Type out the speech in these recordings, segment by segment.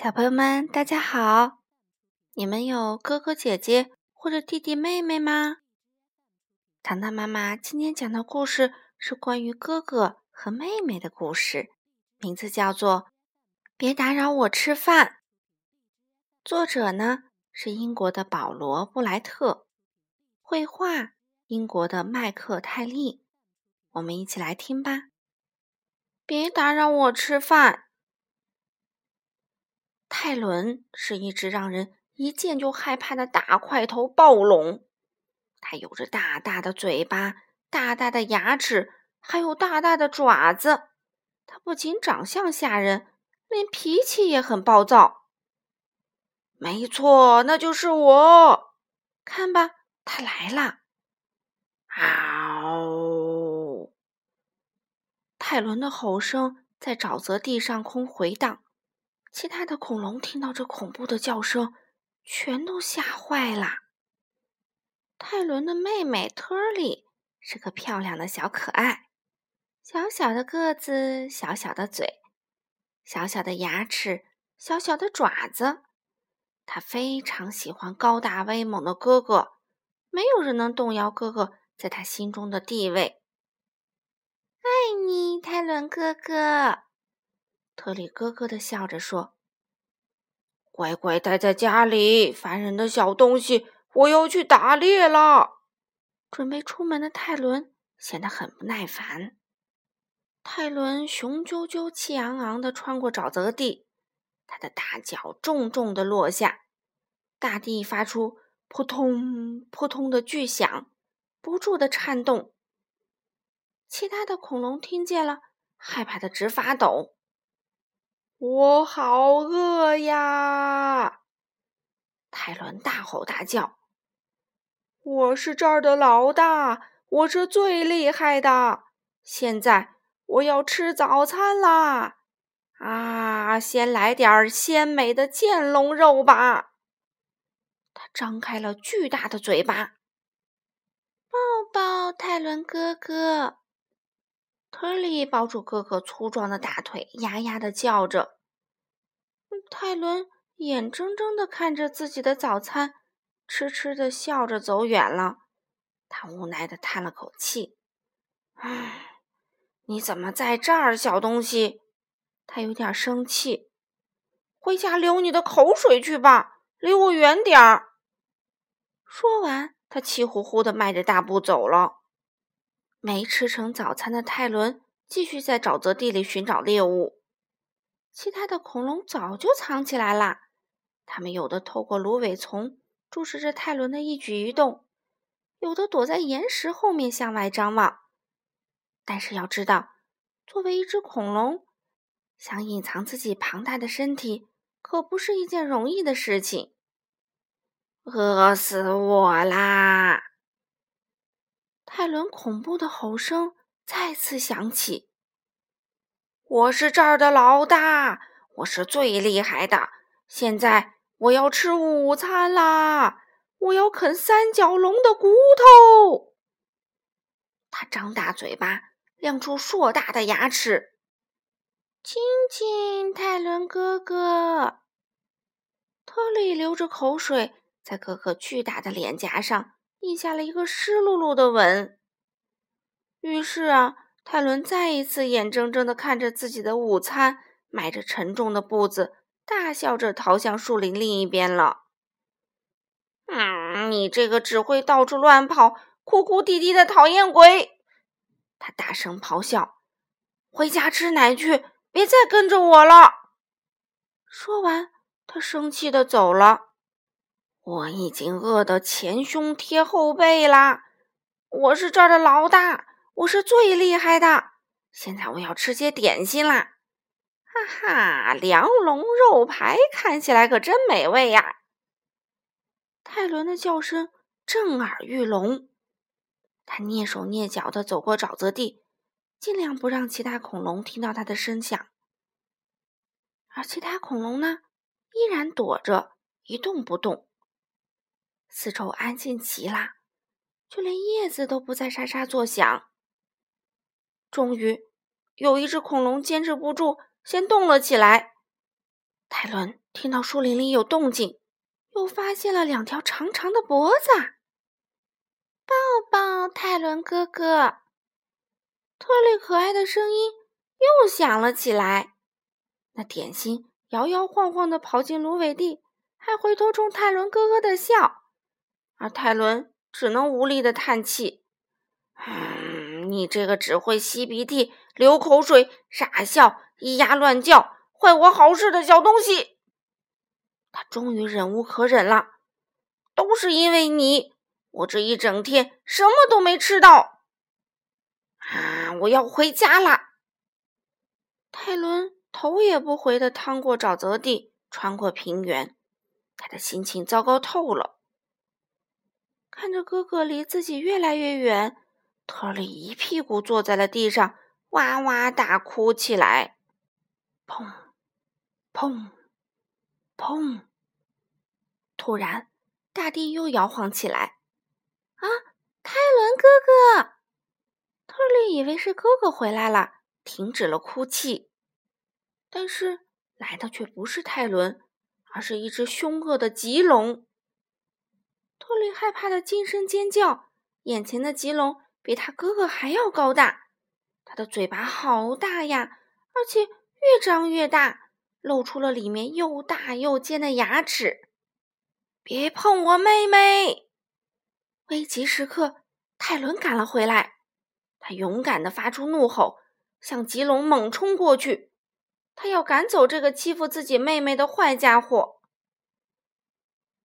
小朋友们，大家好！你们有哥哥姐姐或者弟弟妹妹吗？糖糖妈妈今天讲的故事是关于哥哥和妹妹的故事，名字叫做《别打扰我吃饭》。作者呢是英国的保罗·布莱特，绘画英国的麦克泰利。我们一起来听吧。别打扰我吃饭。泰伦是一只让人一见就害怕的大块头暴龙，它有着大大的嘴巴、大大的牙齿，还有大大的爪子。它不仅长相吓人，连脾气也很暴躁。没错，那就是我。看吧，它来了！嗷！泰伦的吼声在沼泽地上空回荡。其他的恐龙听到这恐怖的叫声，全都吓坏了。泰伦的妹妹特里是个漂亮的小可爱，小小的个子，小小的嘴，小小的牙齿，小小的爪子。她非常喜欢高大威猛的哥哥，没有人能动摇哥哥在她心中的地位。爱你，泰伦哥哥。特里咯咯的笑着说：“乖乖待在家里，烦人的小东西！我要去打猎了。”准备出门的泰伦显得很不耐烦。泰伦雄赳赳、气昂昂的穿过沼泽地，他的大脚重重的落下，大地发出扑通扑通的巨响，不住的颤动。其他的恐龙听见了，害怕的直发抖。我好饿呀！泰伦大吼大叫：“我是这儿的老大，我是最厉害的！现在我要吃早餐啦！啊，先来点鲜美的剑龙肉吧！”他张开了巨大的嘴巴，抱抱泰伦哥哥。特里抱住哥哥粗壮的大腿，呀呀的叫着。泰伦眼睁睁的看着自己的早餐，痴痴的笑着走远了。他无奈的叹了口气：“唉，你怎么在这儿，小东西？”他有点生气。回家流你的口水去吧，离我远点儿。说完，他气呼呼的迈着大步走了。没吃成早餐的泰伦继续在沼泽地里寻找猎物，其他的恐龙早就藏起来了。他们有的透过芦苇丛注视着泰伦的一举一动，有的躲在岩石后面向外张望。但是要知道，作为一只恐龙，想隐藏自己庞大的身体可不是一件容易的事情。饿死我啦！泰伦恐怖的吼声再次响起：“我是这儿的老大，我是最厉害的！现在我要吃午餐啦！我要啃三角龙的骨头！”他张大嘴巴，亮出硕大的牙齿。亲亲，泰伦哥哥。特里流着口水，在哥哥巨大的脸颊上。印下了一个湿漉漉的吻。于是啊，泰伦再一次眼睁睁的看着自己的午餐，迈着沉重的步子，大笑着逃向树林另一边了。嗯，你这个只会到处乱跑、哭哭啼啼的讨厌鬼！他大声咆哮：“回家吃奶去，别再跟着我了！”说完，他生气的走了。我已经饿得前胸贴后背啦！我是这儿的老大，我是最厉害的。现在我要吃些点心啦！哈哈，梁龙肉排看起来可真美味呀！泰伦的叫声震耳欲聋，他蹑手蹑脚地走过沼泽地，尽量不让其他恐龙听到他的声响。而其他恐龙呢，依然躲着，一动不动。四周安静极了，就连叶子都不再沙沙作响。终于，有一只恐龙坚持不住，先动了起来。泰伦听到树林里有动静，又发现了两条长长的脖子。抱抱，泰伦哥哥！特里可爱的声音又响了起来。那点心摇摇晃晃的跑进芦苇地，还回头冲泰伦咯咯的笑，而泰伦只能无力的叹气：“，你这个只会吸鼻涕、流口水、傻笑、咿呀乱叫、坏我好事的小东西！”他终于忍无可忍了，都是因为你，我这一整天什么都没吃到。啊，我要回家啦！泰伦头也不回的趟过沼泽地，穿过平原，他的心情糟糕透了。看着哥哥离自己越来越远，特里一屁股坐在了地上，哇哇大哭起来。砰，砰。砰！突然，大地又摇晃起来。啊，泰伦哥哥！特里以为是哥哥回来了，停止了哭泣。但是来的却不是泰伦，而是一只凶恶的棘龙。特里害怕的惊声尖叫。眼前的棘龙比他哥哥还要高大，他的嘴巴好大呀，而且越长越大。露出了里面又大又尖的牙齿！别碰我妹妹！危急时刻，泰伦赶了回来。他勇敢的发出怒吼，向吉龙猛冲过去。他要赶走这个欺负自己妹妹的坏家伙。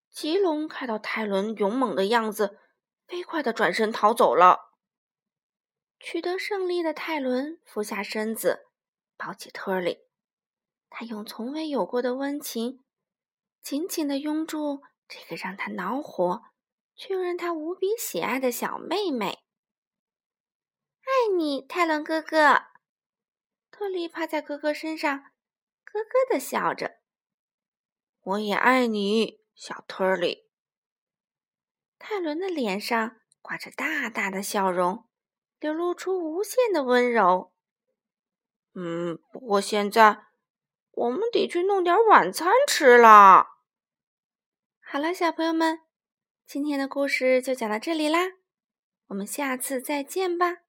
吉龙看到泰伦勇猛的样子，飞快的转身逃走了。取得胜利的泰伦俯下身子，抱起特里。他用从未有过的温情，紧紧地拥住这个让他恼火却又让他无比喜爱的小妹妹。爱你，泰伦哥哥。特里趴在哥哥身上，咯咯地笑着。我也爱你，小特里。泰伦的脸上挂着大大的笑容，流露出无限的温柔。嗯，不过现在。我们得去弄点晚餐吃了。好了，小朋友们，今天的故事就讲到这里啦，我们下次再见吧。